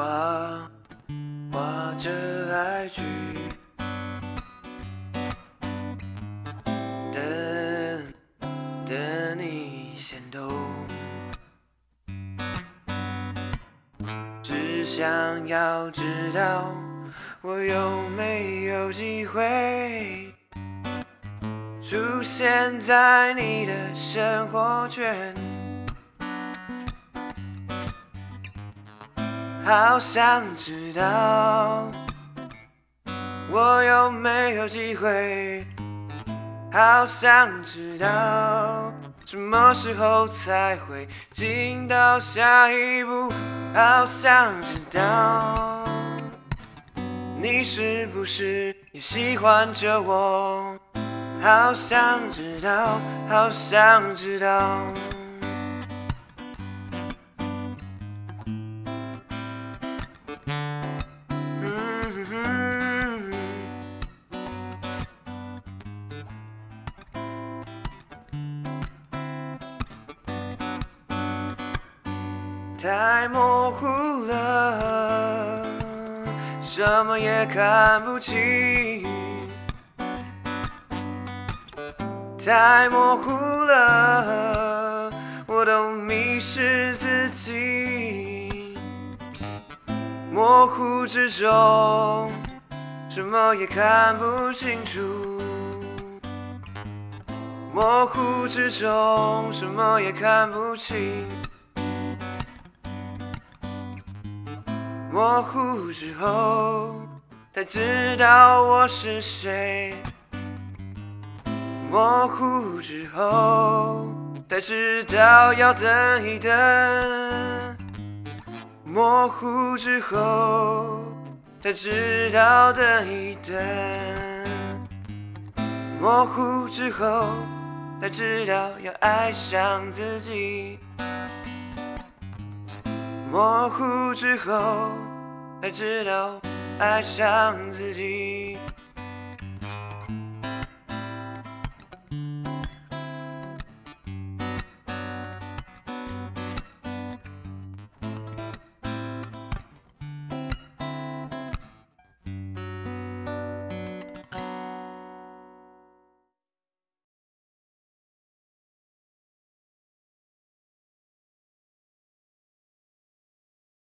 画画着爱句，等等你先懂，只想要知道我有没有机会出现在你的生活圈。好想知道我有没有机会，好想知道？什么时候才会进到下一步，好想知道你是不是也喜欢着我，好想知道，好想知道。太模糊了，什么也看不清。太模糊了，我都迷失自己。模糊之中，什么也看不清楚。模糊之中，什么也看不清。模糊之后，才知道我是谁。模糊之后，才知道要等一等。模糊之后，才知道等一等。模糊之后，才知道要爱上自己。模糊之后，才知道爱上自己。